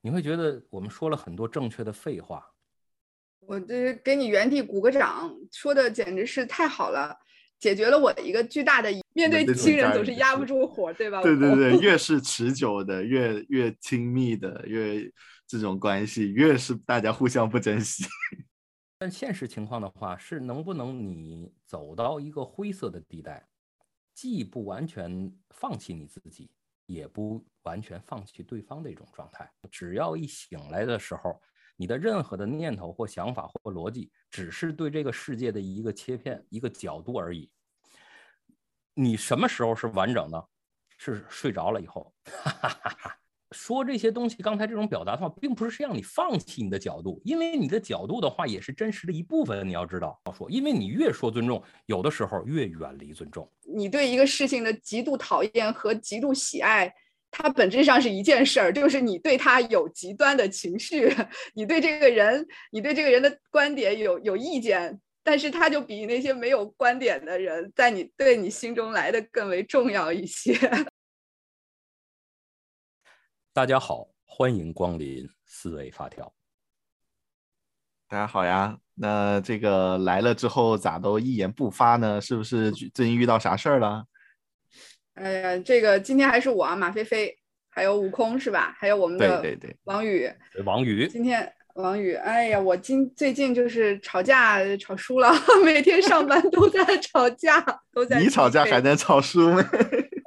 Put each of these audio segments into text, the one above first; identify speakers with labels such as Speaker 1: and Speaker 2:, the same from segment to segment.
Speaker 1: 你会觉得我们说了很多正确的废话。
Speaker 2: 我这给你原地鼓个掌，说的简直是太好了，解决了我一个巨大的面对亲人总是压不住火，对吧？
Speaker 3: 对对对，越是持久的，越越亲密的，越这种关系，越是大家互相不珍惜。
Speaker 1: 但现实情况的话，是能不能你走到一个灰色的地带，既不完全放弃你自己，也不完全放弃对方的一种状态。只要一醒来的时候，你的任何的念头或想法或逻辑，只是对这个世界的一个切片、一个角度而已。你什么时候是完整的？是睡着了以后。哈哈哈哈说这些东西，刚才这种表达的话，并不是让你放弃你的角度，因为你的角度的话也是真实的一部分。你要知道，说，因为你越说尊重，有的时候越远离尊重。
Speaker 2: 你对一个事情的极度讨厌和极度喜爱，它本质上是一件事儿，就是你对他有极端的情绪，你对这个人，你对这个人的观点有有意见，但是他就比那些没有观点的人，在你对你心中来的更为重要一些。
Speaker 1: 大家好，欢迎光临思维发条。
Speaker 3: 大家好呀，那这个来了之后咋都一言不发呢？是不是最近遇到啥事儿了？
Speaker 2: 哎呀，这个今天还是我啊，马飞飞，还有悟空是吧？还有我们的
Speaker 3: 对对对
Speaker 2: 王宇，
Speaker 1: 王宇。
Speaker 2: 今天王宇，哎呀，我今最近就是吵架吵输了，每天上班都在吵架，都在。
Speaker 3: 你吵架还能吵输吗？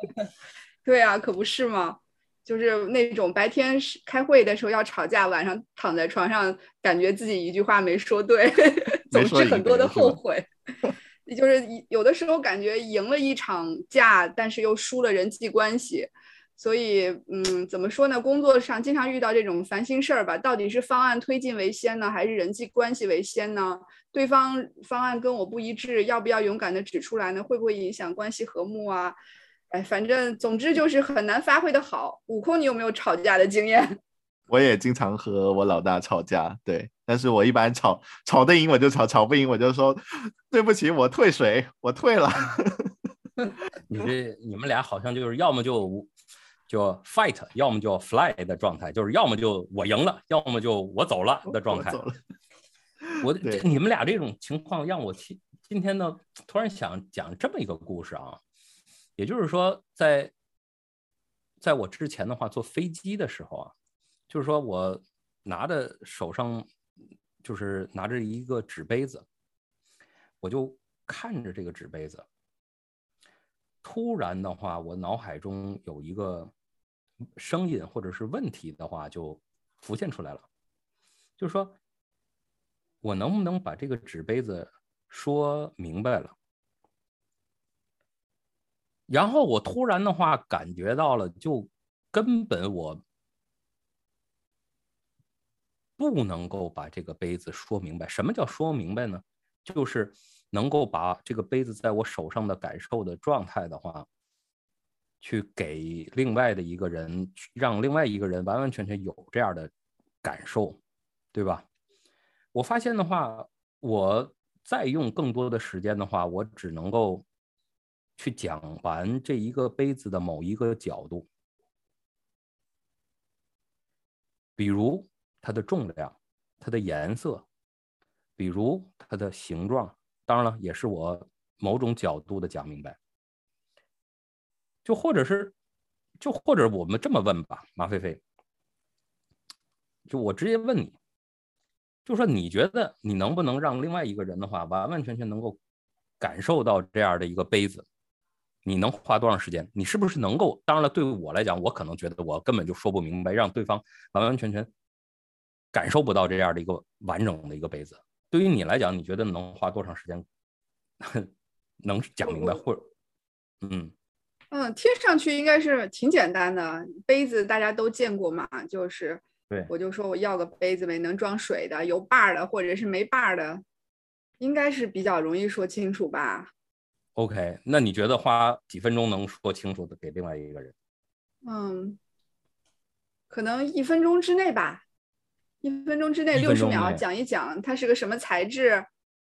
Speaker 2: 对啊，可不是吗？就是那种白天开会的时候要吵架，晚上躺在床上，感觉自己一句话没说对，总是很多的后悔。就是有的时候感觉赢了一场架，但是又输了人际关系。所以，嗯，怎么说呢？工作上经常遇到这种烦心事儿吧？到底是方案推进为先呢，还是人际关系为先呢？对方方案跟我不一致，要不要勇敢的指出来呢？会不会影响关系和睦啊？哎，反正总之就是很难发挥的好。悟空，你有没有吵架的经验？
Speaker 3: 我也经常和我老大吵架，对，但是我一般吵吵得赢我就吵，吵不赢我就说对不起，我退水，我退了。
Speaker 1: 你这你们俩好像就是要么就就 fight，要么就 fly 的状态，就是要么就我赢了，要么就我走了的状态。我 你们俩这种情况让我今今天呢突然想讲这么一个故事啊。也就是说，在在我之前的话，坐飞机的时候啊，就是说我拿着手上，就是拿着一个纸杯子，我就看着这个纸杯子。突然的话，我脑海中有一个声音或者是问题的话，就浮现出来了，就是说我能不能把这个纸杯子说明白了？然后我突然的话感觉到了，就根本我不能够把这个杯子说明白。什么叫说明白呢？就是能够把这个杯子在我手上的感受的状态的话，去给另外的一个人，让另外一个人完完全全有这样的感受，对吧？我发现的话，我再用更多的时间的话，我只能够。去讲完这一个杯子的某一个角度，比如它的重量、它的颜色，比如它的形状，当然了，也是我某种角度的讲明白。就或者是，就或者我们这么问吧，马飞飞，就我直接问你，就说你觉得你能不能让另外一个人的话，完完全全能够感受到这样的一个杯子？你能花多长时间？你是不是能够？当然了，对于我来讲，我可能觉得我根本就说不明白，让对方完完全全感受不到这样的一个完整的一个杯子。对于你来讲，你觉得能花多长时间 能讲明白？或者，嗯
Speaker 2: 嗯，听上去应该是挺简单的，杯子大家都见过嘛，就是
Speaker 1: 对，
Speaker 2: 我就说我要个杯子呗，能装水的，有把儿的或者是没把儿的，应该是比较容易说清楚吧。
Speaker 1: OK，那你觉得花几分钟能说清楚的给另外一个人？
Speaker 2: 嗯，可能一分钟之内吧，一分钟之内六十秒讲一讲它是个什么材质、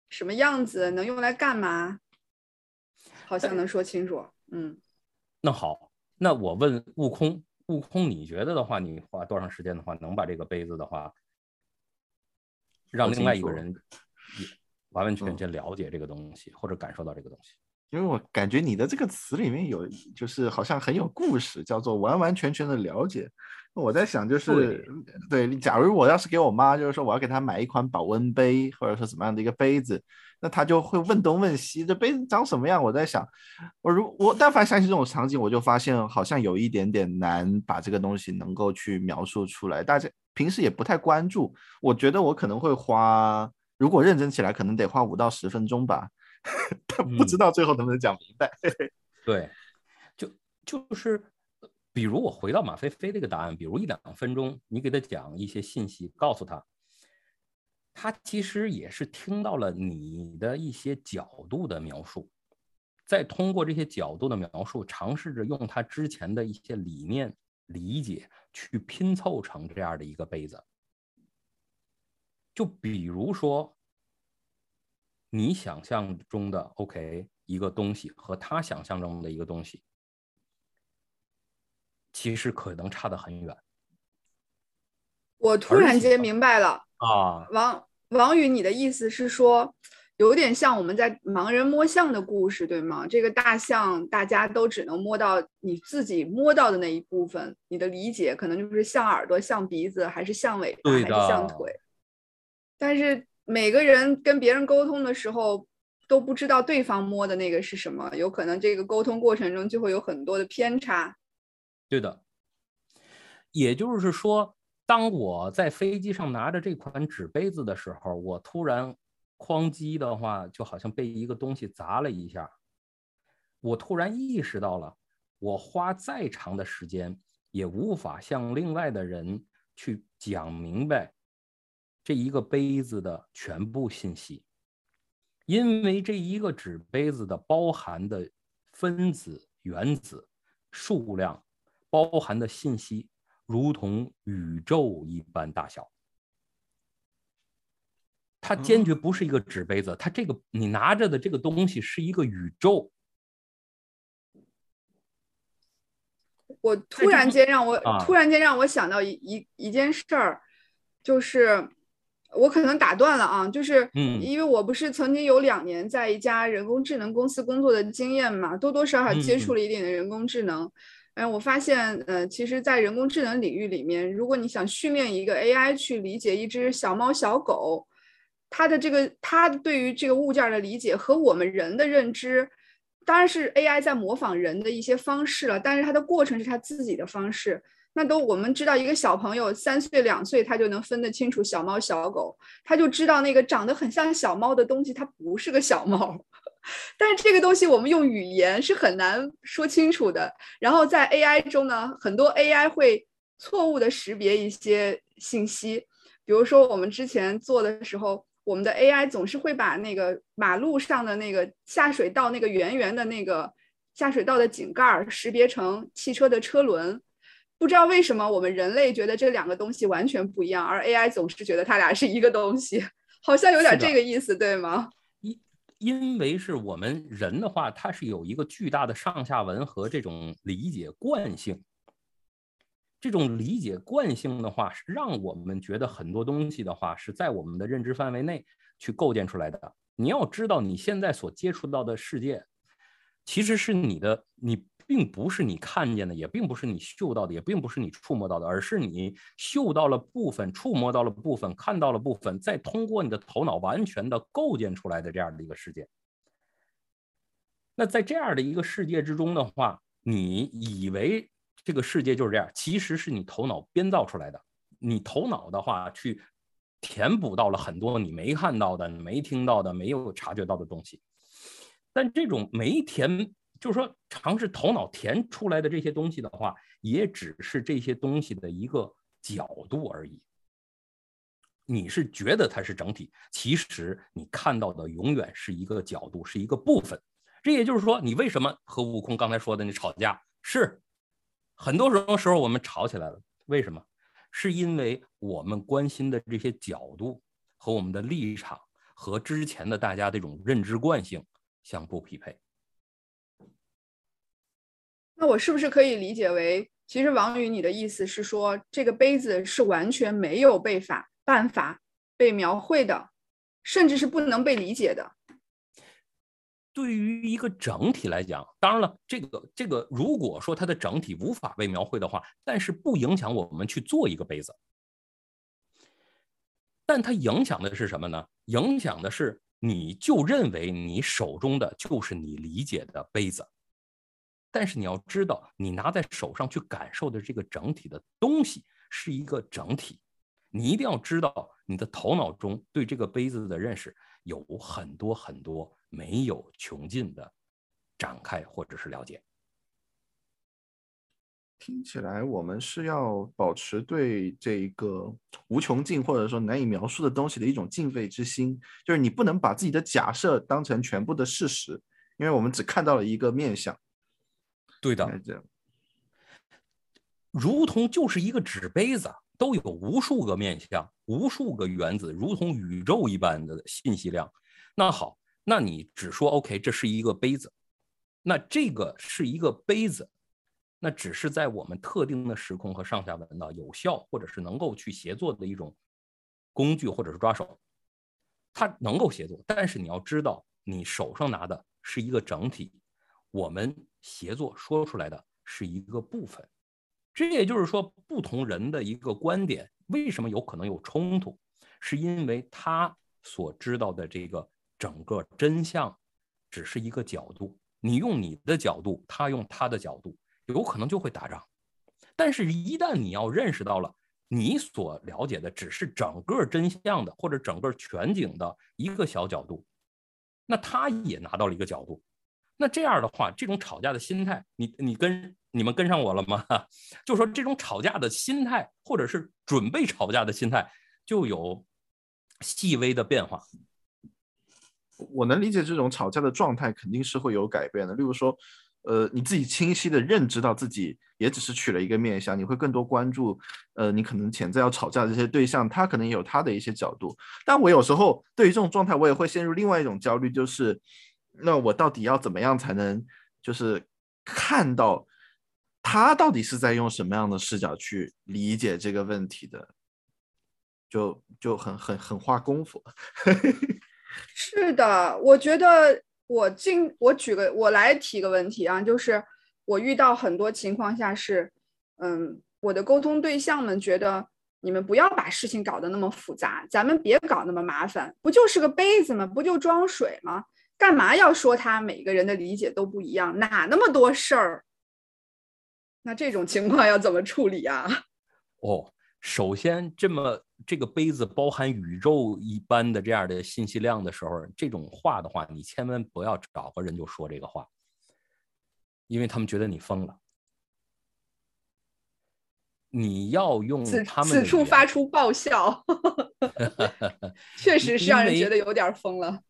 Speaker 2: 什么样子，能用来干嘛，好像能说清楚。嗯，
Speaker 1: 那好，那我问悟空，悟空，你觉得的话，你花多长时间的话，能把这个杯子的话，让另外一个人也完完全全了解这个东西，或者感受到这个东西？
Speaker 3: 因为我感觉你的这个词里面有，就是好像很有故事，叫做完完全全的了解。我在想，就是对，假如我要是给我妈，就是说我要给她买一款保温杯，或者说怎么样的一个杯子，那她就会问东问西，这杯子长什么样？我在想，我如我但凡想起这种场景，我就发现好像有一点点难把这个东西能够去描述出来。大家平时也不太关注，我觉得我可能会花，如果认真起来，可能得花五到十分钟吧。但不知道最后能不能讲明白。
Speaker 1: 对，就就是，比如我回到马飞飞这个答案，比如一两分钟，你给他讲一些信息，告诉他，他其实也是听到了你的一些角度的描述，再通过这些角度的描述，尝试着用他之前的一些理念理解去拼凑成这样的一个杯子。就比如说。你想象中的 OK 一个东西和他想象中的一个东西，其实可能差得很远。
Speaker 2: 我突然间明白了
Speaker 1: 啊，
Speaker 2: 王王宇，你的意思是说，有点像我们在盲人摸象的故事，对吗？这个大象大家都只能摸到你自己摸到的那一部分，你的理解可能就是像耳朵、像鼻子，还是像尾巴，还是像腿，但是。每个人跟别人沟通的时候都不知道对方摸的那个是什么，有可能这个沟通过程中就会有很多的偏差。
Speaker 1: 对的，也就是说，当我在飞机上拿着这款纸杯子的时候，我突然哐叽的话，就好像被一个东西砸了一下。我突然意识到了，我花再长的时间也无法向另外的人去讲明白。这一个杯子的全部信息，因为这一个纸杯子的包含的分子、原子数量，包含的信息如同宇宙一般大小。它坚决不是一个纸杯子，它这个你拿着的这个东西是一个宇宙。
Speaker 2: 我突然间让我突然间让我想到一一一件事儿，就是。我可能打断了啊，就是因为我不是曾经有两年在一家人工智能公司工作的经验嘛，多多少少接触了一点的人工智能。哎，我发现，呃，其实，在人工智能领域里面，如果你想训练一个 AI 去理解一只小猫小狗，它的这个它对于这个物件的理解和我们人的认知，当然是 AI 在模仿人的一些方式了，但是它的过程是它自己的方式。那都我们知道，一个小朋友三岁两岁，他就能分得清楚小猫小狗，他就知道那个长得很像小猫的东西，它不是个小猫。但是这个东西我们用语言是很难说清楚的。然后在 AI 中呢，很多 AI 会错误的识别一些信息，比如说我们之前做的时候，我们的 AI 总是会把那个马路上的那个下水道那个圆圆的那个下水道的井盖识别成汽车的车轮。不知道为什么我们人类觉得这两个东西完全不一样，而 AI 总是觉得它俩是一个东西，好像有点这个意思，对吗？
Speaker 1: 因因为是我们人的话，它是有一个巨大的上下文和这种理解惯性。这种理解惯性的话，让我们觉得很多东西的话是在我们的认知范围内去构建出来的。你要知道，你现在所接触到的世界，其实是你的你。并不是你看见的，也并不是你嗅到的，也并不是你触摸到的，而是你嗅到了部分，触摸到了部分，看到了部分，再通过你的头脑完全的构建出来的这样的一个世界。那在这样的一个世界之中的话，你以为这个世界就是这样，其实是你头脑编造出来的。你头脑的话去填补到了很多你没看到的、你没听到的、没有察觉到的东西，但这种没填。就是说，尝试头脑填出来的这些东西的话，也只是这些东西的一个角度而已。你是觉得它是整体，其实你看到的永远是一个角度，是一个部分。这也就是说，你为什么和悟空刚才说的你吵架，是很多时候时候我们吵起来了，为什么？是因为我们关心的这些角度和我们的立场和之前的大家这种认知惯性相不匹配。
Speaker 2: 那我是不是可以理解为，其实王宇，你的意思是说，这个杯子是完全没有被法办法被描绘的，甚至是不能被理解的。
Speaker 1: 对于一个整体来讲，当然了，这个这个，如果说它的整体无法被描绘的话，但是不影响我们去做一个杯子。但它影响的是什么呢？影响的是你就认为你手中的就是你理解的杯子，但是你要知道，你拿在手上去感受的这个整体的东西是一个整体。你一定要知道，你的头脑中对这个杯子的认识有很多很多。没有穷尽的展开或者是了解，
Speaker 3: 听起来我们是要保持对这个无穷尽或者说难以描述的东西的一种敬畏之心，就是你不能把自己的假设当成全部的事实，因为我们只看到了一个面相。
Speaker 1: 对的，如同就是一个纸杯子，都有无数个面相，无数个原子，如同宇宙一般的信息量。那好。那你只说 OK，这是一个杯子，那这个是一个杯子，那只是在我们特定的时空和上下文的有效或者是能够去协作的一种工具或者是抓手，它能够协作，但是你要知道，你手上拿的是一个整体，我们协作说出来的是一个部分，这也就是说，不同人的一个观点为什么有可能有冲突，是因为他所知道的这个。整个真相只是一个角度，你用你的角度，他用他的角度，有可能就会打仗。但是，一旦你要认识到了你所了解的只是整个真相的或者整个全景的一个小角度，那他也拿到了一个角度。那这样的话，这种吵架的心态，你你跟你们跟上我了吗？就说这种吵架的心态，或者是准备吵架的心态，就有细微的变化。
Speaker 3: 我能理解这种吵架的状态肯定是会有改变的。例如说，呃，你自己清晰的认知到自己也只是取了一个面相，你会更多关注，呃，你可能潜在要吵架的这些对象，他可能也有他的一些角度。但我有时候对于这种状态，我也会陷入另外一种焦虑，就是那我到底要怎么样才能就是看到他到底是在用什么样的视角去理解这个问题的？就就很很很花功夫。
Speaker 2: 是的，我觉得我进我举个我来提个问题啊，就是我遇到很多情况下是，嗯，我的沟通对象们觉得你们不要把事情搞得那么复杂，咱们别搞那么麻烦，不就是个杯子吗？不就装水吗？干嘛要说他每个人的理解都不一样？哪那么多事儿？那这种情况要怎么处理啊？
Speaker 1: 哦。首先，这么这个杯子包含宇宙一般的这样的信息量的时候，这种话的话，你千万不要找个人就说这个话，因为他们觉得你疯了。你要用他们
Speaker 2: 此处发出爆笑，确实是让人觉得有点疯了。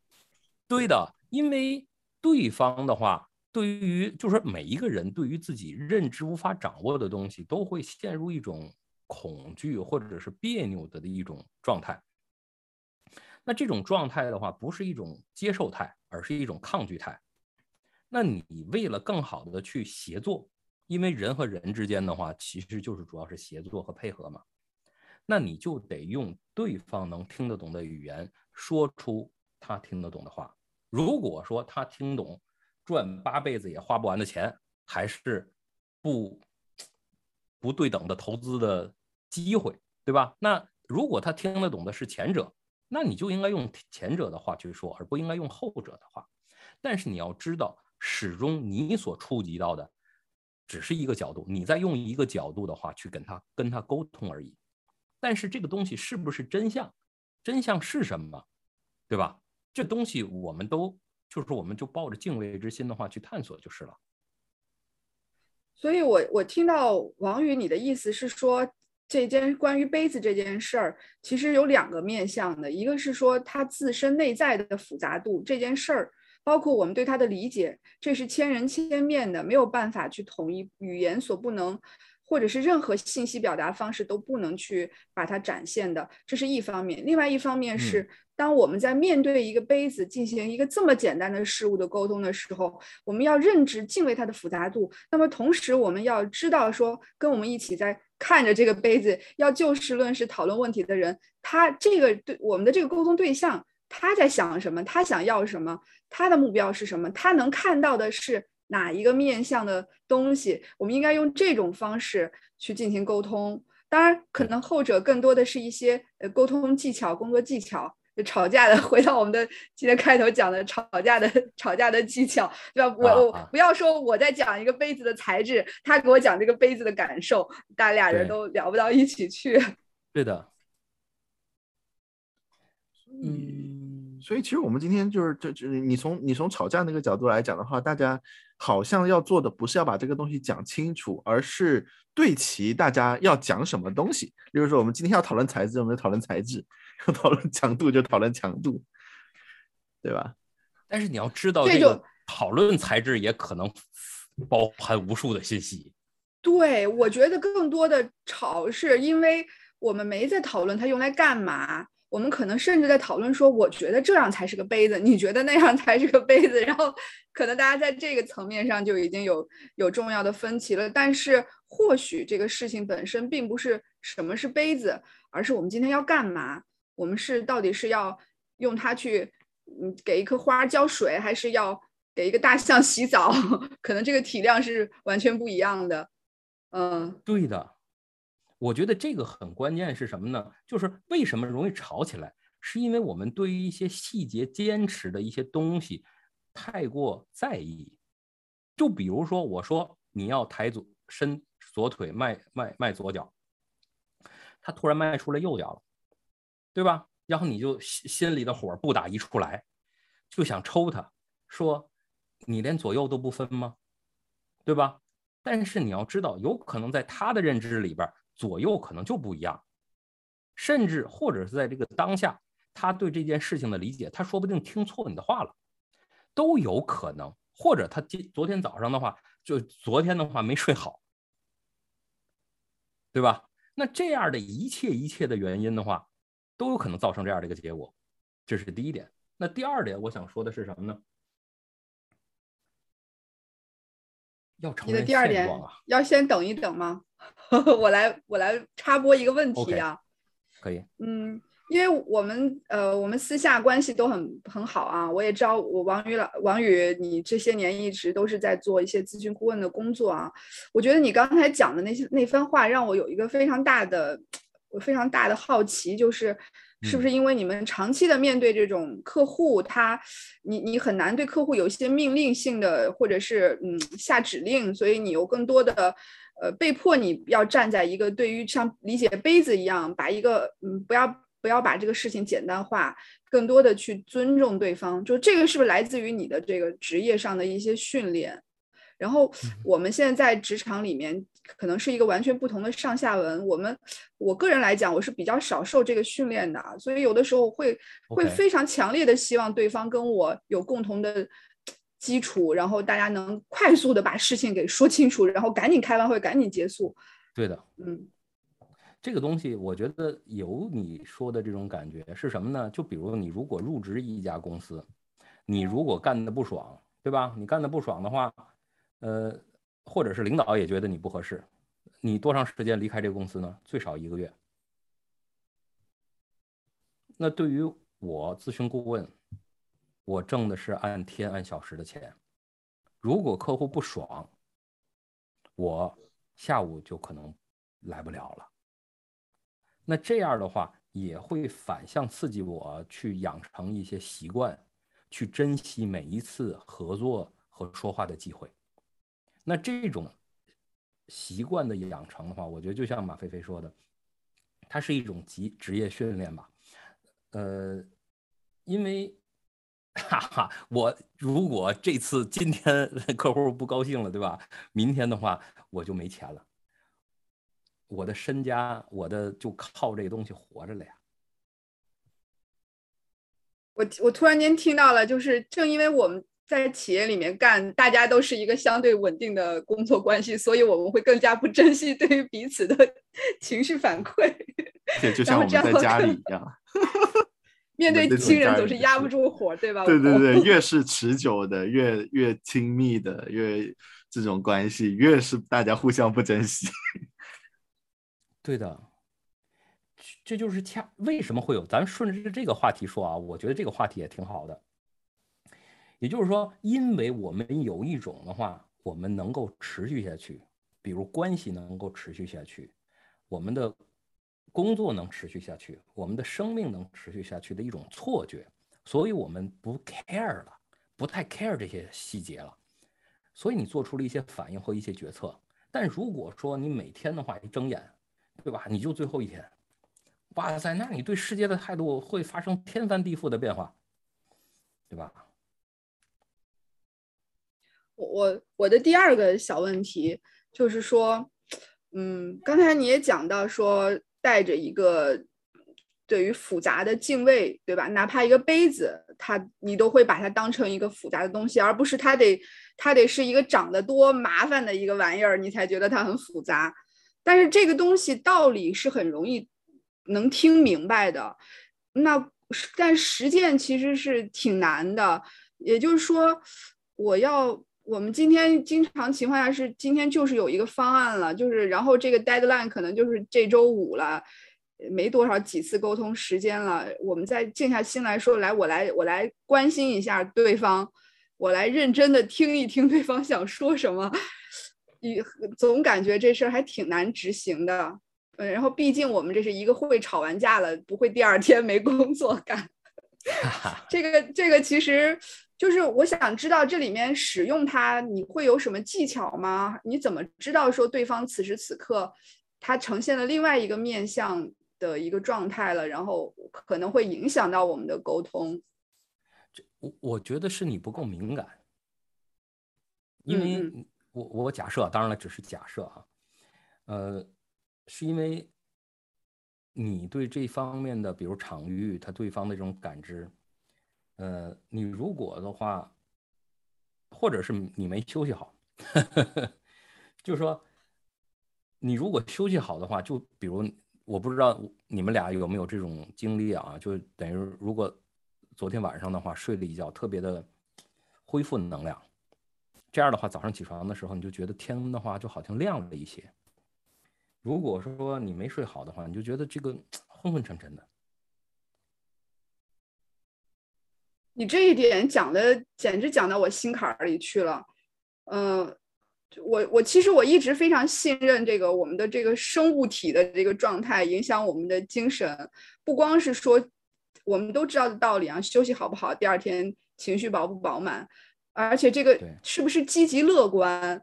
Speaker 1: 对的，因为对方的话，对于就是每一个人对于自己认知无法掌握的东西，都会陷入一种。恐惧或者是别扭的的一种状态，那这种状态的话，不是一种接受态，而是一种抗拒态。那你为了更好的去协作，因为人和人之间的话，其实就是主要是协作和配合嘛。那你就得用对方能听得懂的语言，说出他听得懂的话。如果说他听懂赚八辈子也花不完的钱，还是不不对等的投资的。机会，对吧？那如果他听得懂的是前者，那你就应该用前者的话去说，而不应该用后者的话。但是你要知道，始终你所触及到的只是一个角度，你在用一个角度的话去跟他跟他沟通而已。但是这个东西是不是真相？真相是什么？对吧？这东西我们都就是我们就抱着敬畏之心的话去探索就是了。
Speaker 2: 所以我我听到王宇你的意思是说。这件关于杯子这件事儿，其实有两个面向的，一个是说它自身内在的复杂度，这件事儿包括我们对它的理解，这是千人千面的，没有办法去统一语言所不能，或者是任何信息表达方式都不能去把它展现的，这是一方面。另外一方面是，当我们在面对一个杯子进行一个这么简单的事物的沟通的时候，我们要认知、敬畏它的复杂度。那么同时，我们要知道说，跟我们一起在看着这个杯子，要就事论事讨论问题的人，他这个对我们的这个沟通对象，他在想什么？他想要什么？他的目标是什么？他能看到的是。哪一个面向的东西，我们应该用这种方式去进行沟通。当然，可能后者更多的是一些呃沟通技巧、工作技巧。吵架的，回到我们的今天开头讲的吵架的 吵架的技巧，对吧？我我不要说我在讲一个杯子的材质，他给我讲这个杯子的感受，大家俩人都聊不到一起去。
Speaker 1: 对的。
Speaker 3: 嗯，所以其实我们今天就是，这这你从你从吵架那个角度来讲的话，大家。好像要做的不是要把这个东西讲清楚，而是对齐大家要讲什么东西。例如说，我们今天要讨论材质，我们就讨论材质；要讨论强度，就讨论强度，对吧？
Speaker 1: 但是你要知道，这个讨论材质也可能包含无数的信息。
Speaker 2: 对，我觉得更多的吵是因为我们没在讨论它用来干嘛。我们可能甚至在讨论说，我觉得这样才是个杯子，你觉得那样才是个杯子，然后可能大家在这个层面上就已经有有重要的分歧了。但是或许这个事情本身并不是什么是杯子，而是我们今天要干嘛？我们是到底是要用它去嗯给一棵花浇水，还是要给一个大象洗澡？可能这个体量是完全不一样的。嗯，
Speaker 1: 对的。我觉得这个很关键是什么呢？就是为什么容易吵起来，是因为我们对于一些细节坚持的一些东西太过在意。就比如说，我说你要抬左伸左腿迈迈迈左脚，他突然迈出了右脚了，对吧？然后你就心心里的火不打一处来，就想抽他，说你连左右都不分吗？对吧？但是你要知道，有可能在他的认知里边。左右可能就不一样，甚至或者是在这个当下，他对这件事情的理解，他说不定听错你的话了，都有可能。或者他今昨天早上的话，就昨天的话没睡好，对吧？那这样的一切一切的原因的话，都有可能造成这样的一个结果。这是第一点。那第二点，我想说的是什么呢？要承认现状啊！
Speaker 2: 要先等一等吗？我来，我来插播一个问题啊。
Speaker 1: 可以。
Speaker 2: 嗯，因为我们呃，我们私下关系都很很好啊。我也知道，我王宇老王宇，你这些年一直都是在做一些咨询顾问的工作啊。我觉得你刚才讲的那些那番话，让我有一个非常大的、非常大的好奇，就是是不是因为你们长期的面对这种客户，他你你很难对客户有一些命令性的，或者是嗯下指令，所以你有更多的。呃，被迫你要站在一个对于像理解杯子一样，把一个嗯，不要不要把这个事情简单化，更多的去尊重对方。就这个是不是来自于你的这个职业上的一些训练？然后我们现在在职场里面，可能是一个完全不同的上下文。我们我个人来讲，我是比较少受这个训练的，所以有的时候会会非常强烈的希望对方跟我有共同的。基础，然后大家能快速的把事情给说清楚，然后赶紧开完会，赶紧结束。
Speaker 1: 对的，
Speaker 2: 嗯，
Speaker 1: 这个东西我觉得有你说的这种感觉是什么呢？就比如你如果入职一家公司，你如果干的不爽，对吧？你干的不爽的话，呃，或者是领导也觉得你不合适，你多长时间离开这个公司呢？最少一个月。那对于我咨询顾问。我挣的是按天按小时的钱，如果客户不爽，我下午就可能来不了了。那这样的话也会反向刺激我去养成一些习惯，去珍惜每一次合作和说话的机会。那这种习惯的养成的话，我觉得就像马飞飞说的，它是一种职职业训练吧。呃，因为。哈哈，我如果这次今天客户不高兴了，对吧？明天的话我就没钱了，我的身家，我的就靠这个东西活着了呀。
Speaker 2: 我我突然间听到了，就是正因为我们在企业里面干，大家都是一个相对稳定的工作关系，所以我们会更加不珍惜对于彼此的 情绪反馈。
Speaker 3: 对，就像我们在家里一样，
Speaker 2: 面对亲人总是压不住火，对吧？
Speaker 3: 对对对，越是持久的，越越亲密的，越这种关系，越是大家互相不珍惜。
Speaker 1: 对的，这就是恰为什么会有咱顺着这个话题说啊？我觉得这个话题也挺好的。也就是说，因为我们有一种的话，我们能够持续下去，比如关系能够持续下去，我们的工作能持续下去，我们的生命能持续下去的一种错觉，所以我们不 care 了，不太 care 这些细节了，所以你做出了一些反应和一些决策。但如果说你每天的话一睁眼，对吧？你就最后一天，哇塞，那你对世界的态度会发生天翻地覆的变化，对吧？
Speaker 2: 我我我的第二个小问题就是说，嗯，刚才你也讲到说，带着一个对于复杂的敬畏，对吧？哪怕一个杯子，它你都会把它当成一个复杂的东西，而不是它得它得是一个长得多麻烦的一个玩意儿，你才觉得它很复杂。但是这个东西道理是很容易能听明白的，那但实践其实是挺难的。也就是说，我要。我们今天经常情况下是今天就是有一个方案了，就是然后这个 deadline 可能就是这周五了，没多少几次沟通时间了，我们再静下心来说，来我来我来关心一下对方，我来认真的听一听对方想说什么，你总感觉这事儿还挺难执行的，嗯，然后毕竟我们这是一个会吵完架了，不会第二天没工作干，这个这个其实。就是我想知道这里面使用它，你会有什么技巧吗？你怎么知道说对方此时此刻他呈现了另外一个面相的一个状态了，然后可能会影响到我们的沟通？
Speaker 1: 这我我觉得是你不够敏感，因为我我假设，当然了，只是假设啊，呃，是因为你对这方面的，比如场域，他对方的这种感知。呃，你如果的话，或者是你没休息好，就是说，你如果休息好的话，就比如我不知道你们俩有没有这种经历啊，就等于如果昨天晚上的话睡了一觉，特别的恢复能量，这样的话早上起床的时候你就觉得天的话就好像亮了一些。如果说你没睡好的话，你就觉得这个 昏昏沉沉的。
Speaker 2: 你这一点讲的简直讲到我心坎儿里去了，嗯，我我其实我一直非常信任这个我们的这个生物体的这个状态影响我们的精神，不光是说我们都知道的道理啊，休息好不好，第二天情绪饱不饱满，而且这个是不是积极乐观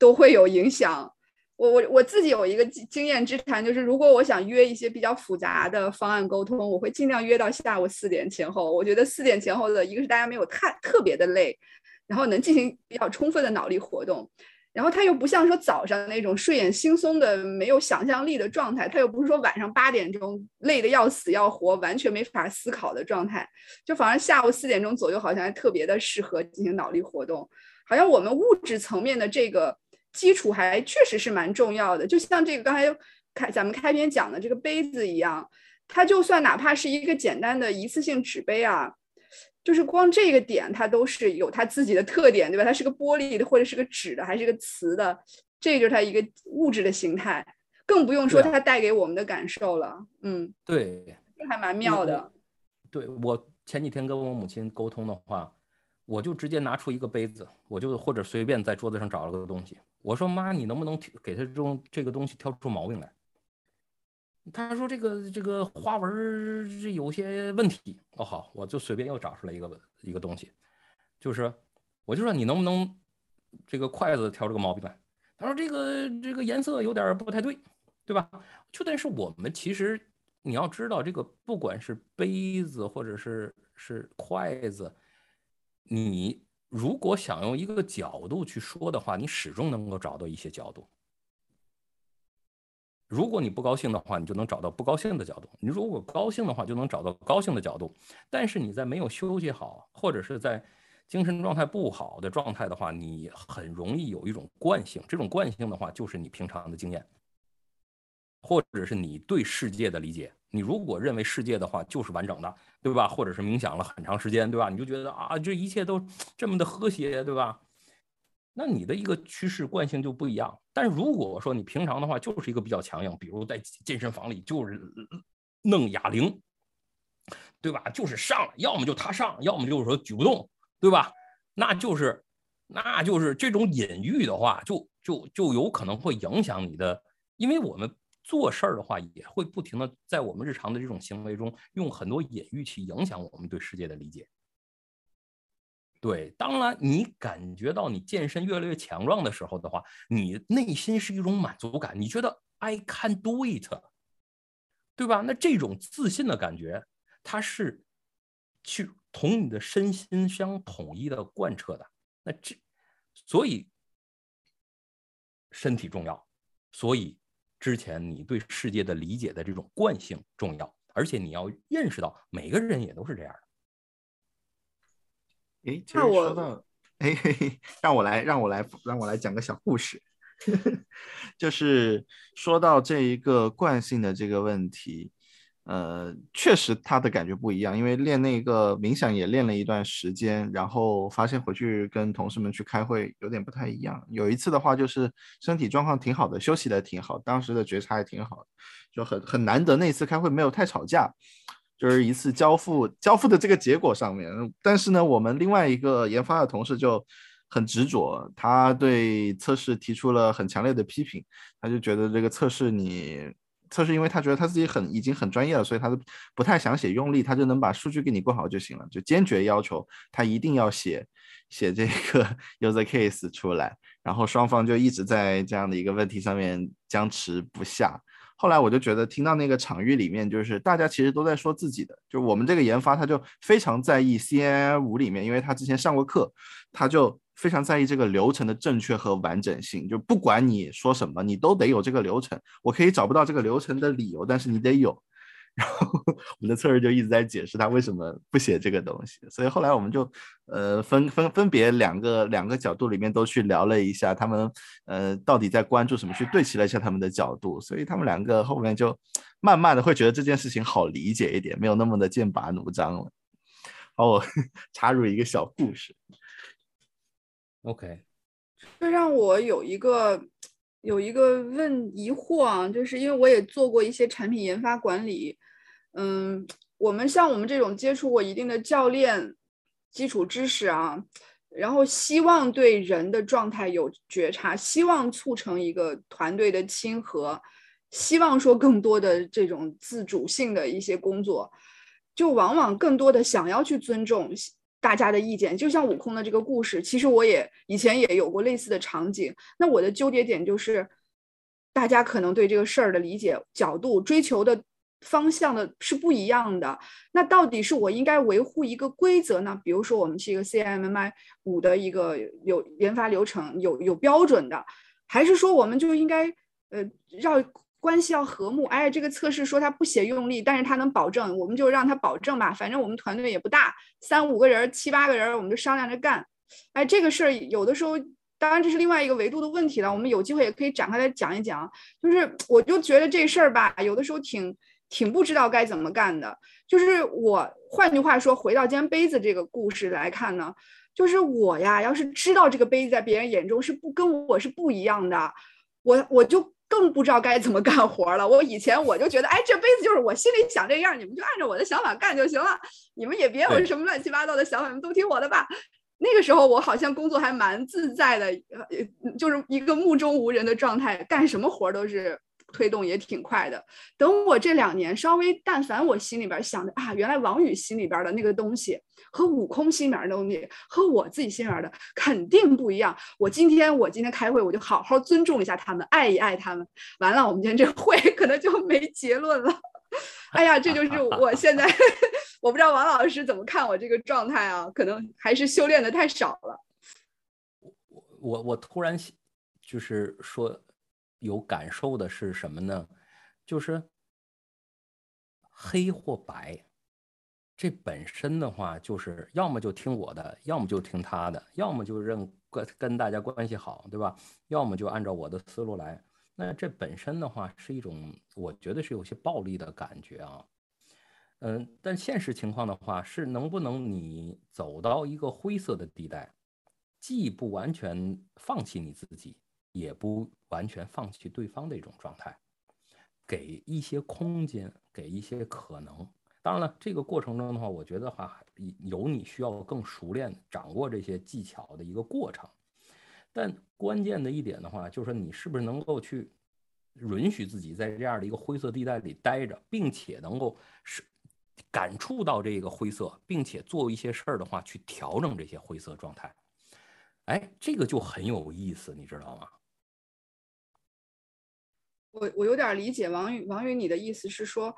Speaker 2: 都会有影响。我我我自己有一个经经验之谈，就是如果我想约一些比较复杂的方案沟通，我会尽量约到下午四点前后。我觉得四点前后的一个是大家没有太特别的累，然后能进行比较充分的脑力活动，然后他又不像说早上那种睡眼惺忪的没有想象力的状态，他又不是说晚上八点钟累得要死要活完全没法思考的状态，就反而下午四点钟左右好像还特别的适合进行脑力活动，好像我们物质层面的这个。基础还确实是蛮重要的，就像这个刚才开咱们开篇讲的这个杯子一样，它就算哪怕是一个简单的一次性纸杯啊，就是光这个点它都是有它自己的特点，对吧？它是个玻璃的，或者是个纸的，还是个瓷的，这就是它一个物质的形态，更不用说它带给我们的感受了。嗯，
Speaker 1: 对，
Speaker 2: 这还蛮妙的。
Speaker 1: 对我前几天跟我母亲沟通的话。我就直接拿出一个杯子，我就或者随便在桌子上找了个东西。我说：“妈，你能不能给他这种这个东西挑出毛病来？”他说：“这个这个花纹是有些问题。”哦，好，我就随便又找出来一个一个东西，就是我就说你能不能这个筷子挑出个毛病来？他说：“这个这个颜色有点不太对，对吧？”就但是我们其实你要知道，这个不管是杯子或者是是筷子。你如果想用一个角度去说的话，你始终能够找到一些角度。如果你不高兴的话，你就能找到不高兴的角度；你如果高兴的话，就能找到高兴的角度。但是你在没有休息好，或者是在精神状态不好的状态的话，你很容易有一种惯性，这种惯性的话就是你平常的经验，或者是你对世界的理解。你如果认为世界的话就是完整的，对吧？或者是冥想了很长时间，对吧？你就觉得啊，这一切都这么的和谐，对吧？那你的一个趋势惯性就不一样。但如果说你平常的话就是一个比较强硬，比如在健身房里就是弄哑铃，对吧？就是上，要么就他上，要么就是说举不动，对吧？那就是，那就是这种隐喻的话，就就就有可能会影响你的，因为我们做事儿的话也会不停的在我们日常的这种行为中用很多隐喻去影响我们对世界的理解。对，当然，你感觉到你健身越来越强壮的时候的话，你内心是一种满足感，你觉得 I can do it，对吧？那这种自信的感觉，它是去同你的身心相统一的贯彻的。那这，所以身体重要，所以之前你对世界的理解的这种惯性重要，而且你要认识到每个人也都是这样的。
Speaker 3: 哎，说到，哎，让我来，让我来，让我来讲个小故事，就是说到这一个惯性的这个问题，呃，确实他的感觉不一样，因为练那个冥想也练了一段时间，然后发现回去跟同事们去开会有点不太一样。有一次的话，就是身体状况挺好的，休息的挺好，当时的觉察也挺好，就很很难得那次开会没有太吵架。就是一次交付，交付的这个结果上面，但是呢，我们另外一个研发的同事就很执着，他对测试提出了很强烈的批评，他就觉得这个测试你测试，因为他觉得他自己很已经很专业了，所以他都不太想写用力，他就能把数据给你过好就行了，就坚决要求他一定要写写这个 use case 出来，然后双方就一直在这样的一个问题上面僵持不下。后来我就觉得，听到那个场域里面，就是大家其实都在说自己的，就我们这个研发，他就非常在意 C I I 五里面，因为他之前上过课，他就非常在意这个流程的正确和完整性。就不管你说什么，你都得有这个流程。我可以找不到这个流程的理由，但是你得有。然后我们的测试就一直在解释他为什么不写这个东西，所以后来我们就呃分分分别两个两个角度里面都去聊了一下，他们呃到底在关注什么，去对齐了一下他们的角度，所以他们两个后面就慢慢的会觉得这件事情好理解一点，没有那么的剑拔弩张了。好，我 插入一个小故事。
Speaker 1: OK，
Speaker 2: 这让我有一个。有一个问疑惑啊，就是因为我也做过一些产品研发管理，嗯，我们像我们这种接触过一定的教练基础知识啊，然后希望对人的状态有觉察，希望促成一个团队的亲和，希望说更多的这种自主性的一些工作，就往往更多的想要去尊重。大家的意见，就像悟空的这个故事，其实我也以前也有过类似的场景。那我的纠结点就是，大家可能对这个事儿的理解角度、追求的方向的是不一样的。那到底是我应该维护一个规则呢？比如说，我们是一个 CMMI 五的一个有研发流程、有有标准的，还是说我们就应该呃绕？关系要和睦，哎，这个测试说他不写用力，但是他能保证，我们就让他保证吧。反正我们团队也不大，三五个人、七八个人，我们就商量着干。哎，这个事儿有的时候，当然这是另外一个维度的问题了。我们有机会也可以展开来讲一讲。就是 我就觉得这事儿吧，有的时候挺挺不知道该怎么干的。就是我换句话说，回到今天杯子这个故事来看呢，就是我呀，要是知道这个杯子在别人眼中是不跟我是不一样的，我我就。更不知道该怎么干活了。我以前我就觉得，哎，这辈子就是我心里想这样，你们就按照我的想法干就行了。你们也别有什么乱七八糟的想法，你们都听我的吧。那个时候我好像工作还蛮自在的，呃，就是一个目中无人的状态，干什么活都是。推动也挺快的。等我这两年稍微，但凡我心里边想的啊，原来王宇心里边的那个东西和悟空心里边的东西和我自己心里边的肯定不一样。我今天我今天开会，我就好好尊重一下他们，爱一爱他们。完了，我们今天这会可能就没结论了。哎呀，这就是我现在，我不知道王老师怎么看我这个状态啊？可能还是修炼的太少了。
Speaker 1: 我我我突然就是说。有感受的是什么呢？就是黑或白，这本身的话，就是要么就听我的，要么就听他的，要么就认跟跟大家关系好，对吧？要么就按照我的思路来。那这本身的话是一种，我觉得是有些暴力的感觉啊。嗯，但现实情况的话是能不能你走到一个灰色的地带，既不完全放弃你自己，也不完全放弃对方的一种状态，给一些空间，给一些可能。当然了，这个过程中的话，我觉得话有你需要更熟练掌握这些技巧的一个过程。但关键的一点的话，就是说你是不是能够去允许自己在这样的一个灰色地带里待着，并且能够是感触到这个灰色，并且做一些事儿的话，去调整这些灰色状态。哎，这个就很有意思，你知道吗？
Speaker 2: 我我有点理解王宇，王宇，你的意思是说。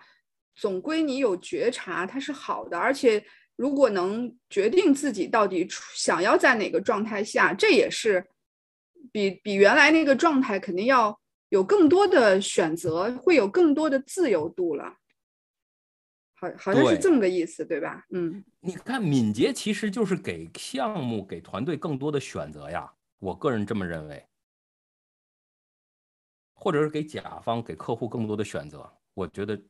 Speaker 2: 总归你有觉察，它是好的，而且如果能决定自己到底想要在哪个状态下，这也是比比原来那个状态肯定要有更多的选择，会有更多的自由度了。好，好像是这么个意思，对吧？嗯，
Speaker 1: 你看，敏捷其实就是给项目、给团队更多的选择呀，我个人这么认为，或者是给甲方、给客户更多的选择，我觉得。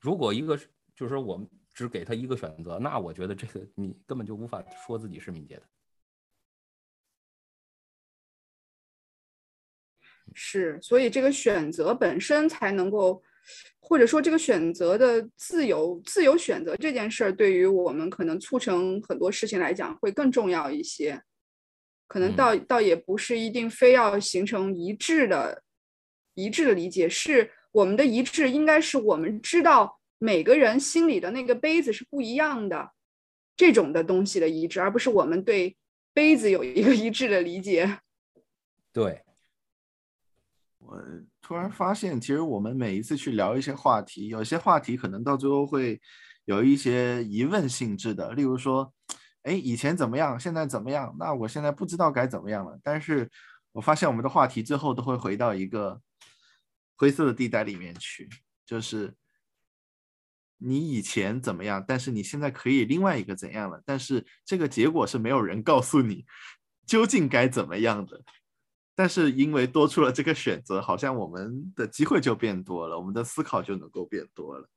Speaker 1: 如果一个就是说我们只给他一个选择，那我觉得这个你根本就无法说自己是敏捷的。
Speaker 2: 是，所以这个选择本身才能够，或者说这个选择的自由、自由选择这件事儿，对于我们可能促成很多事情来讲会更重要一些。可能倒倒也不是一定非要形成一致的、一致的理解是。我们的一致应该是我们知道每个人心里的那个杯子是不一样的，这种的东西的一致，而不是我们对杯子有一个一致的理解。
Speaker 1: 对，
Speaker 3: 我突然发现，其实我们每一次去聊一些话题，有些话题可能到最后会有一些疑问性质的，例如说，哎，以前怎么样，现在怎么样？那我现在不知道该怎么样了。但是我发现我们的话题最后都会回到一个。灰色的地带里面去，就是你以前怎么样，但是你现在可以另外一个怎样了，但是这个结果是没有人告诉你究竟该怎么样的。但是因为多出了这个选择，好像我们的机会就变多了，我们的思考就能够变多了。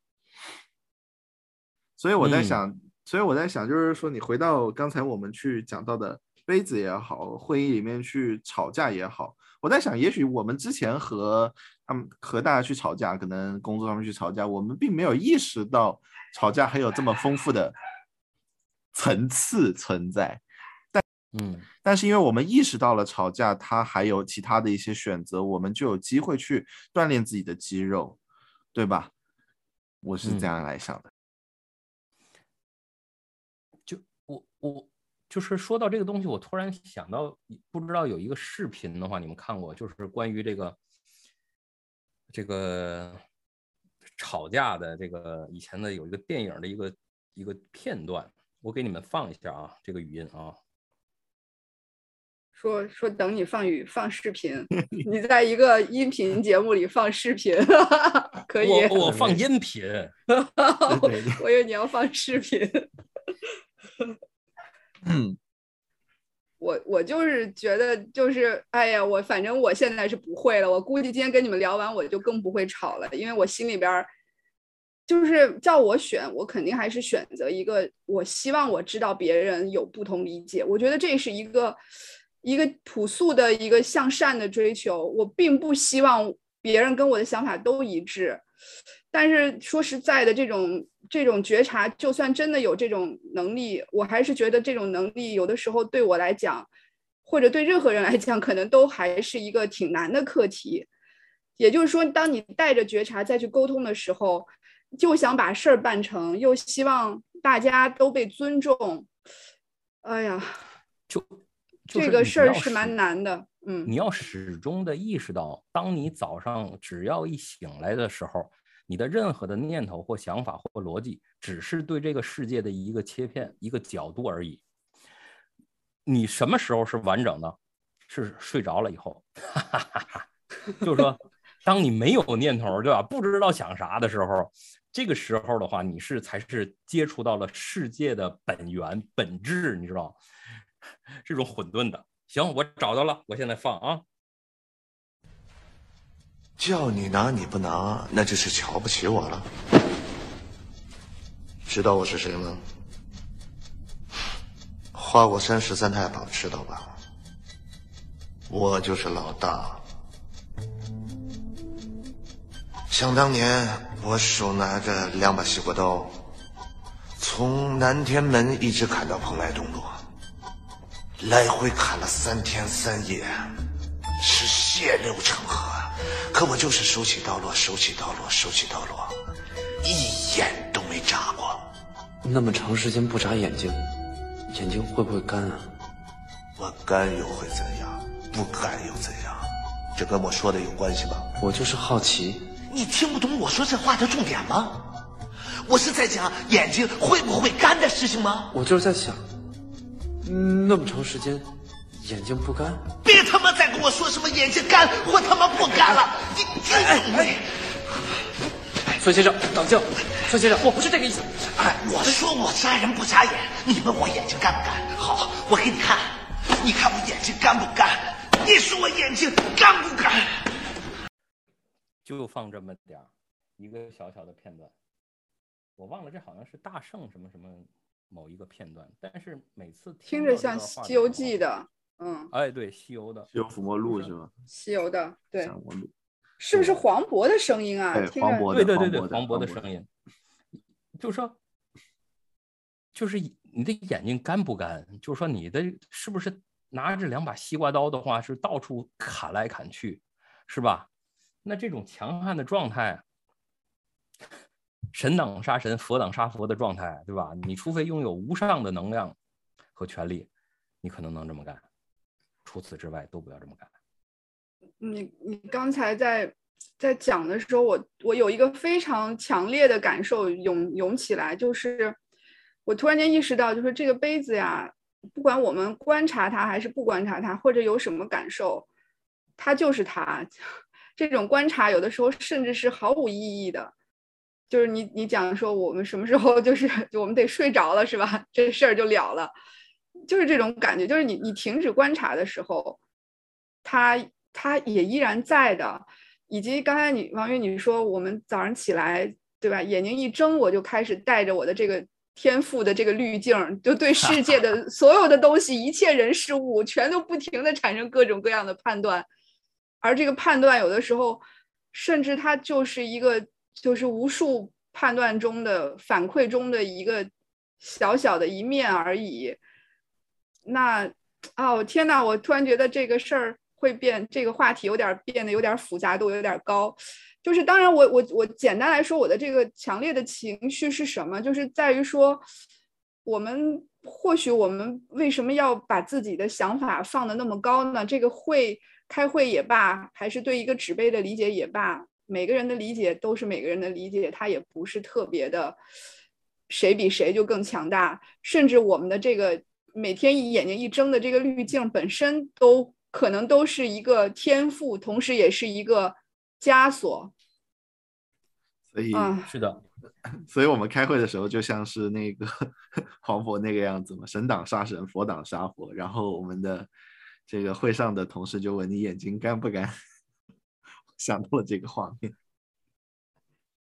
Speaker 3: 所以我在想，所以我在想，就是说，你回到刚才我们去讲到的杯子也好，会议里面去吵架也好。我在想，也许我们之前和他们和大家去吵架，可能工作上面去吵架，我们并没有意识到吵架还有这么丰富的层次存在。但
Speaker 1: 嗯，
Speaker 3: 但是因为我们意识到了吵架，它还有其他的一些选择，我们就有机会去锻炼自己的肌肉，对吧？我是这样来想的。
Speaker 1: 我我。就是说到这个东西，我突然想到，不知道有一个视频的话，你们看过？就是关于这个这个吵架的这个以前的有一个电影的一个一个片段，我给你们放一下啊，这个语音啊。
Speaker 2: 说说等你放语放视频，你在一个音频节目里放视频，可以？
Speaker 1: 我我放音频，
Speaker 2: 我以为你要放视频。
Speaker 3: 嗯，
Speaker 2: 我我就是觉得就是，哎呀，我反正我现在是不会了。我估计今天跟你们聊完，我就更不会吵了，因为我心里边就是叫我选，我肯定还是选择一个，我希望我知道别人有不同理解。我觉得这是一个一个朴素的一个向善的追求。我并不希望别人跟我的想法都一致。但是说实在的，这种这种觉察，就算真的有这种能力，我还是觉得这种能力有的时候对我来讲，或者对任何人来讲，可能都还是一个挺难的课题。也就是说，当你带着觉察再去沟通的时候，就想把事儿办成，又希望大家都被尊重。哎呀，
Speaker 1: 就
Speaker 2: 这个事儿是蛮难的。嗯，
Speaker 1: 你要始终的意识到，当你早上只要一醒来的时候。你的任何的念头或想法或逻辑，只是对这个世界的一个切片、一个角度而已。你什么时候是完整的？是睡着了以后，就是说，当你没有念头，对吧？不知道想啥的时候，这个时候的话，你是才是接触到了世界的本源本质，你知道？这种混沌的。行，我找到了，我现在放啊。
Speaker 4: 叫你拿你不拿，那就是瞧不起我了。知道我是谁吗？花果山十三太保知道吧？我就是老大。想当年，我手拿着两把西瓜刀，从南天门一直砍到蓬莱东路，来回砍了三天三夜，是血流成河。可我就是手起刀落，手起刀落，手起刀落，一眼都没眨过。
Speaker 5: 那么长时间不眨眼睛，眼睛会不会干啊？
Speaker 4: 我干又会怎样？不干又怎样？这跟我说的有关系吗？
Speaker 5: 我就是好奇。
Speaker 4: 你听不懂我说这话的重点吗？我是在讲眼睛会不会干的事情吗？
Speaker 5: 我就是在想，那么长时间。眼睛不干，
Speaker 4: 别他妈再跟我说什么眼睛干或他妈不干了！你你，
Speaker 5: 孙先生，冷静。孙先生，我不是这个意思。
Speaker 4: 哎，我说我杀人不眨眼，你问我眼睛干不干？好，我给你看，你看我眼睛干不干？你说我眼睛干不干？
Speaker 1: 就放这么点儿，一个小小的片段，我忘了，这好像是大圣什么什么某一个片段，但是每次
Speaker 2: 听着像《西游记》的。嗯，
Speaker 1: 哎，对，西游的，
Speaker 3: 西游伏魔录是吗？
Speaker 2: 西游的，对，
Speaker 3: 降魔录，
Speaker 2: 是不是黄渤的声音啊？
Speaker 3: 黄渤
Speaker 1: 的，对对对对，黄
Speaker 3: 渤
Speaker 1: 的声音，就是说，就是你的眼睛干不干？就是说你的是不是拿着两把西瓜刀的话，是到处砍来砍去，是吧？那这种强悍的状态，神挡杀神，佛挡杀佛的状态，对吧？你除非拥有无上的能量和权力，你可能能这么干。除此之外，都不要这么干。
Speaker 2: 你你刚才在在讲的时候，我我有一个非常强烈的感受涌涌起来，就是我突然间意识到，就是这个杯子呀，不管我们观察它还是不观察它，或者有什么感受，它就是它。这种观察有的时候甚至是毫无意义的。就是你你讲说我们什么时候就是我们得睡着了是吧？这事儿就了了。就是这种感觉，就是你你停止观察的时候，它它也依然在的。以及刚才你王云你说，我们早上起来，对吧？眼睛一睁，我就开始带着我的这个天赋的这个滤镜，就对世界的 所有的东西、一切人事物，全都不停的产生各种各样的判断。而这个判断有的时候，甚至它就是一个，就是无数判断中的反馈中的一个小小的一面而已。那，哦天哪！我突然觉得这个事儿会变，这个话题有点变得有点复杂度有点高。就是当然，我我我简单来说，我的这个强烈的情绪是什么？就是在于说，我们或许我们为什么要把自己的想法放的那么高呢？这个会开会也罢，还是对一个纸杯的理解也罢，每个人的理解都是每个人的理解，它也不是特别的，谁比谁就更强大，甚至我们的这个。每天一眼睛一睁的这个滤镜本身都可能都是一个天赋，同时也是一个枷锁。
Speaker 3: 所以
Speaker 1: 是的，
Speaker 3: 所以我们开会的时候就像是那个 黄渤那个样子嘛，神挡杀神，佛挡杀佛。然后我们的这个会上的同事就问你眼睛干不干？想到了这个画面。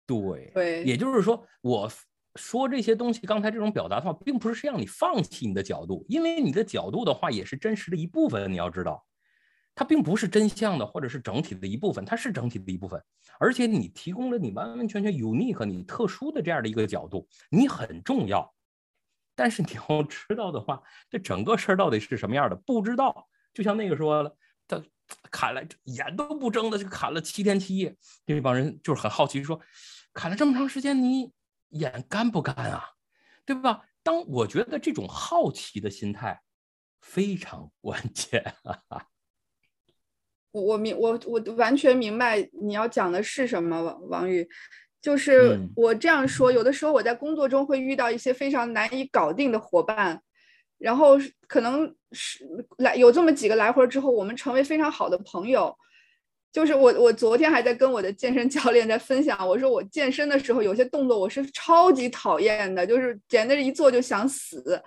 Speaker 1: 对
Speaker 2: 对，
Speaker 1: 也就是说我。说这些东西，刚才这种表达的话，并不是让你放弃你的角度，因为你的角度的话也是真实的一部分。你要知道，它并不是真相的，或者是整体的一部分，它是整体的一部分。而且你提供了你完完全全 unique、你特殊的这样的一个角度，你很重要。但是你要知道的话，这整个事儿到底是什么样的，不知道。就像那个说了，他砍了眼都不睁的就砍了七天七夜，这帮人就是很好奇，说砍了这么长时间，你。眼干不干啊，对吧？当我觉得这种好奇的心态非常关键。
Speaker 2: 我我明我我完全明白你要讲的是什么，王王宇。就是我这样说，有的时候我在工作中会遇到一些非常难以搞定的伙伴，然后可能是来有这么几个来回之后，我们成为非常好的朋友。就是我，我昨天还在跟我的健身教练在分享，我说我健身的时候有些动作我是超级讨厌的，就是简直一做就想死。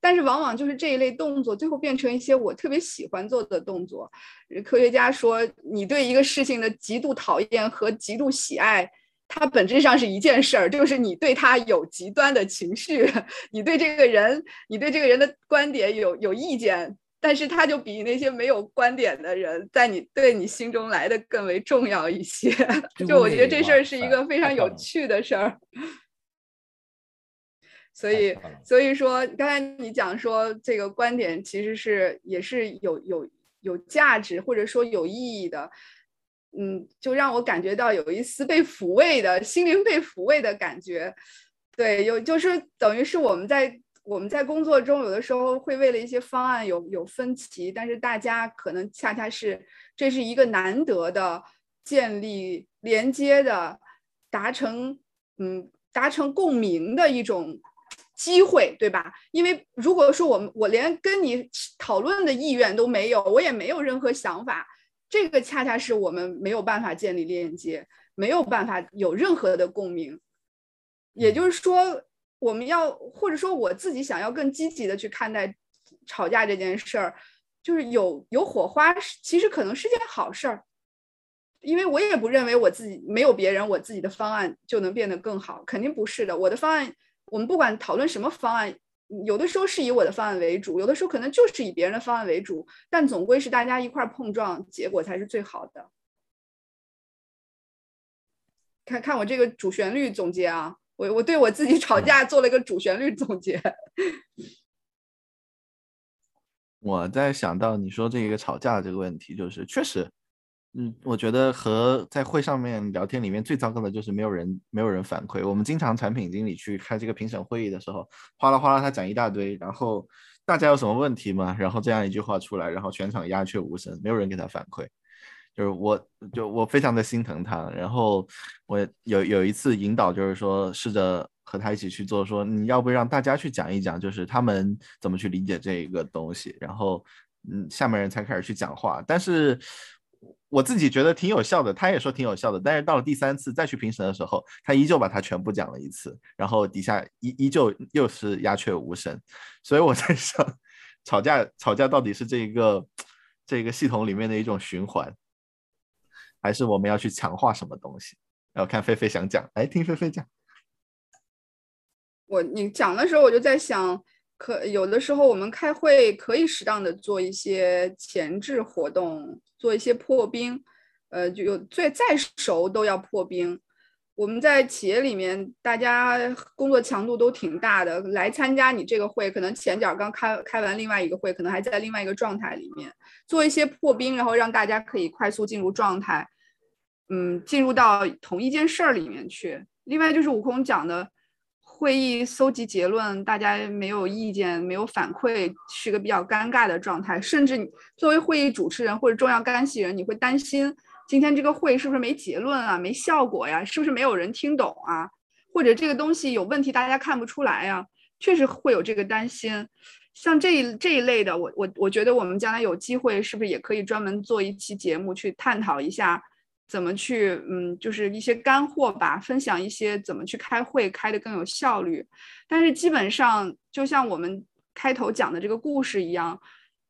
Speaker 2: 但是往往就是这一类动作，最后变成一些我特别喜欢做的动作。科学家说，你对一个事情的极度讨厌和极度喜爱，它本质上是一件事儿，就是你对他有极端的情绪，你对这个人，你对这个人的观点有有意见。但是他就比那些没有观点的人，在你对你心中来的更为重要一些。就我觉得这事儿是一个非常有趣的事儿。所以，所以说刚才你讲说这个观点其实是也是有有有价值或者说有意义的，嗯，就让我感觉到有一丝被抚慰的心灵被抚慰的感觉。对，有就是等于是我们在。我们在工作中有的时候会为了一些方案有有分歧，但是大家可能恰恰是这是一个难得的建立连接的达成嗯达成共鸣的一种机会，对吧？因为如果说我们我连跟你讨论的意愿都没有，我也没有任何想法，这个恰恰是我们没有办法建立链接，没有办法有任何的共鸣，也就是说。我们要，或者说我自己想要更积极的去看待吵架这件事儿，就是有有火花，其实可能是件好事儿，因为我也不认为我自己没有别人，我自己的方案就能变得更好，肯定不是的。我的方案，我们不管讨论什么方案，有的时候是以我的方案为主，有的时候可能就是以别人的方案为主，但总归是大家一块碰撞，结果才是最好的。看看我这个主旋律总结啊。我我对我自己吵架做了一个主旋律总结。
Speaker 3: 我在想到你说这个吵架的这个问题，就是确实，嗯，我觉得和在会上面聊天里面最糟糕的就是没有人没有人反馈。我们经常产品经理去开这个评审会议的时候，哗啦哗啦他讲一大堆，然后大家有什么问题吗？然后这样一句话出来，然后全场鸦雀无声，没有人给他反馈。就是我，就我非常的心疼他。然后我有有一次引导，就是说试着和他一起去做，说你要不让大家去讲一讲，就是他们怎么去理解这个东西。然后，嗯，下面人才开始去讲话。但是我自己觉得挺有效的，他也说挺有效的。但是到了第三次再去评审的时候，他依旧把它全部讲了一次，然后底下依依旧又是鸦雀无声。所以我在想，吵架吵架到底是这一个这个系统里面的一种循环。还是我们要去强化什么东西？要看菲菲想讲，哎，听菲菲讲。
Speaker 2: 我你讲的时候，我就在想，可有的时候我们开会可以适当的做一些前置活动，做一些破冰，呃，就有最再熟都要破冰。我们在企业里面，大家工作强度都挺大的，来参加你这个会，可能前脚刚开开完另外一个会，可能还在另外一个状态里面，做一些破冰，然后让大家可以快速进入状态，嗯，进入到同一件事儿里面去。另外就是悟空讲的，会议搜集结论，大家没有意见，没有反馈，是个比较尴尬的状态，甚至作为会议主持人或者重要干系人，你会担心。今天这个会是不是没结论啊？没效果呀？是不是没有人听懂啊？或者这个东西有问题，大家看不出来呀？确实会有这个担心。像这一这一类的，我我我觉得我们将来有机会，是不是也可以专门做一期节目去探讨一下，怎么去嗯，就是一些干货吧，分享一些怎么去开会开的更有效率。但是基本上就像我们开头讲的这个故事一样，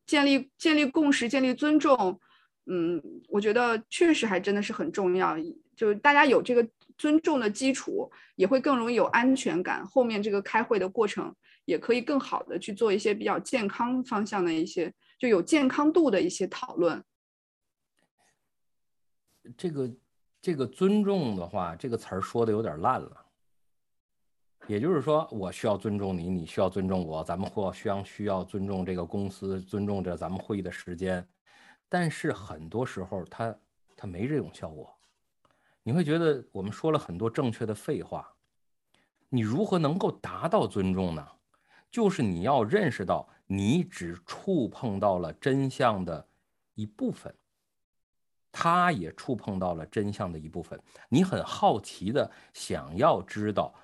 Speaker 2: 建立建立共识，建立尊重。嗯，我觉得确实还真的是很重要，就是大家有这个尊重的基础，也会更容易有安全感。后面这个开会的过程也可以更好的去做一些比较健康方向的一些，就有健康度的一些讨论。
Speaker 1: 这个这个尊重的话，这个词儿说的有点烂了。也就是说，我需要尊重你，你需要尊重我，咱们或需要需要尊重这个公司，尊重着咱们会议的时间。但是很多时候，它它没这种效果。你会觉得我们说了很多正确的废话。你如何能够达到尊重呢？就是你要认识到，你只触碰到了真相的一部分，他也触碰到了真相的一部分。你很好奇的想要知道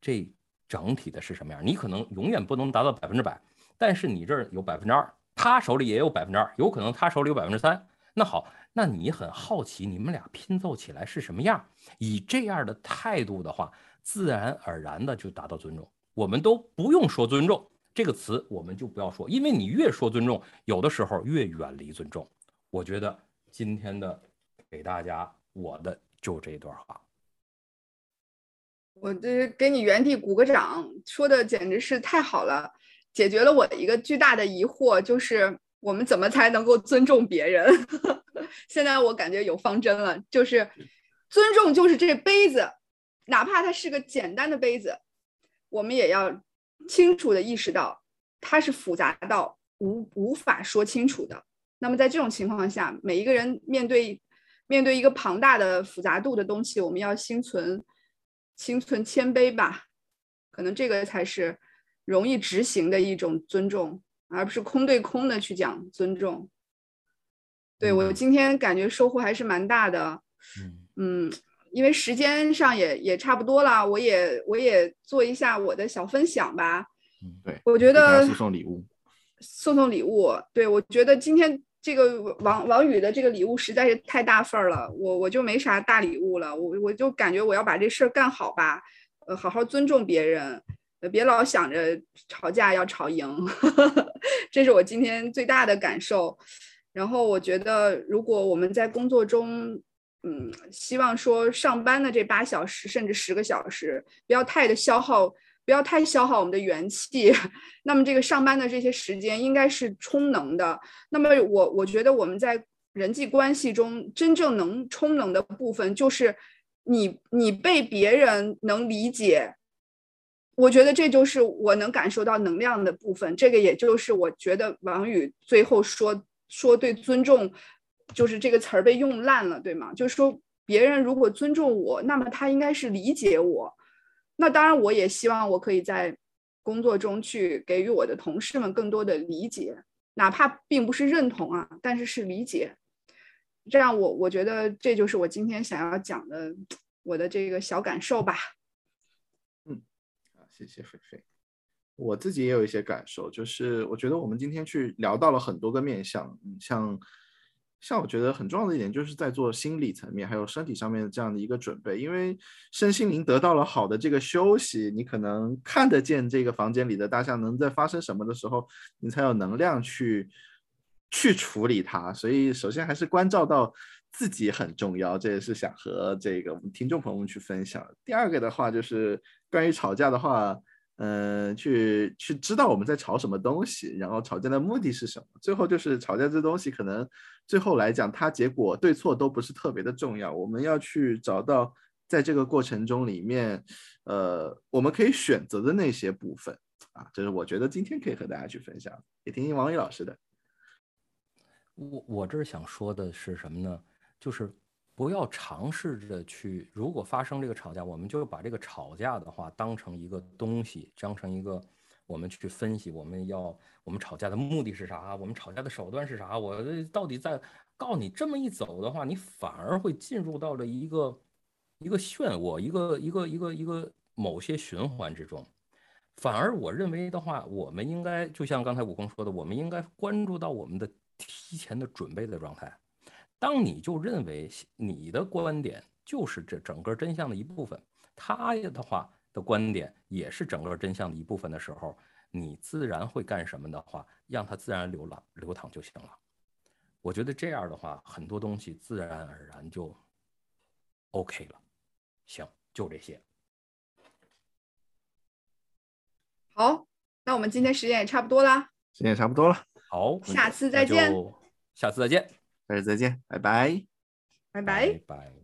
Speaker 1: 这整体的是什么样。你可能永远不能达到百分之百，但是你这儿有百分之二。他手里也有百分之二，有可能他手里有百分之三。那好，那你很好奇你们俩拼凑起来是什么样？以这样的态度的话，自然而然的就达到尊重。我们都不用说尊重这个词，我们就不要说，因为你越说尊重，有的时候越远离尊重。我觉得今天的给大家我的就这一段话。
Speaker 2: 我这给你原地鼓个掌，说的简直是太好了，解决了我的一个巨大的疑惑，就是我们怎么才能够尊重别人？现在我感觉有方针了，就是尊重就是这杯子，哪怕它是个简单的杯子，我们也要清楚的意识到它是复杂到无无法说清楚的。那么在这种情况下，每一个人面对面对一个庞大的复杂度的东西，我们要心存。心存谦卑吧，可能这个才是容易执行的一种尊重，而不是空对空的去讲尊重。对我今天感觉收获还是蛮大的，嗯，因为时间上也也差不多了，我也我也做一下我的小分享吧。
Speaker 3: 嗯，对，
Speaker 2: 我觉得
Speaker 3: 送送礼物，
Speaker 2: 送送礼物，对我觉得今天。这个王王宇的这个礼物实在是太大份儿了，我我就没啥大礼物了，我我就感觉我要把这事儿干好吧，呃，好好尊重别人，别老想着吵架要吵赢，这是我今天最大的感受。然后我觉得，如果我们在工作中，嗯，希望说上班的这八小时甚至十个小时，不要太的消耗。不要太消耗我们的元气，那么这个上班的这些时间应该是充能的。那么我我觉得我们在人际关系中真正能充能的部分，就是你你被别人能理解，我觉得这就是我能感受到能量的部分。这个也就是我觉得王宇最后说说对尊重，就是这个词儿被用烂了，对吗？就是说别人如果尊重我，那么他应该是理解我。那当然，我也希望我可以在工作中去给予我的同事们更多的理解，哪怕并不是认同啊，但是是理解。这样，我我觉得这就是我今天想要讲的我的这个小感受吧。
Speaker 3: 嗯，啊，谢谢菲菲。我自己也有一些感受，就是我觉得我们今天去聊到了很多个面向，像。像我觉得很重要的一点，就是在做心理层面还有身体上面的这样的一个准备，因为身心灵得到了好的这个休息，你可能看得见这个房间里的大象能在发生什么的时候，你才有能量去去处理它。所以首先还是关照到自己很重要，这也是想和这个我们听众朋友们去分享。第二个的话就是关于吵架的话。嗯，去去知道我们在吵什么东西，然后吵架的目的是什么。最后就是吵架这东西，可能最后来讲，它结果对错都不是特别的重要。我们要去找到在这个过程中里面，呃，我们可以选择的那些部分啊，这是我觉得今天可以和大家去分享，也听听王宇老师的。
Speaker 1: 我我这儿想说的是什么呢？就是。不要尝试着去，如果发生这个吵架，我们就把这个吵架的话当成一个东西，当成一个我们去分析，我们要我们吵架的目的是啥？我们吵架的手段是啥？我到底在告你这么一走的话，你反而会进入到了一个一个漩涡，一个一个一个一个某些循环之中。反而我认为的话，我们应该就像刚才悟空说的，我们应该关注到我们的提前的准备的状态。当你就认为你的观点就是这整个真相的一部分，他的话的观点也是整个真相的一部分的时候，你自然会干什么的话，让它自然流浪流淌就行了。我觉得这样的话，很多东西自然而然就 OK 了。行，就这些。
Speaker 2: 好，那我们今天时间也差不多了，
Speaker 3: 时间也差不多了。
Speaker 1: 好，
Speaker 2: 下次再见。
Speaker 1: 下次再见。
Speaker 3: 大家再见，拜拜，
Speaker 2: 拜拜，
Speaker 1: 拜。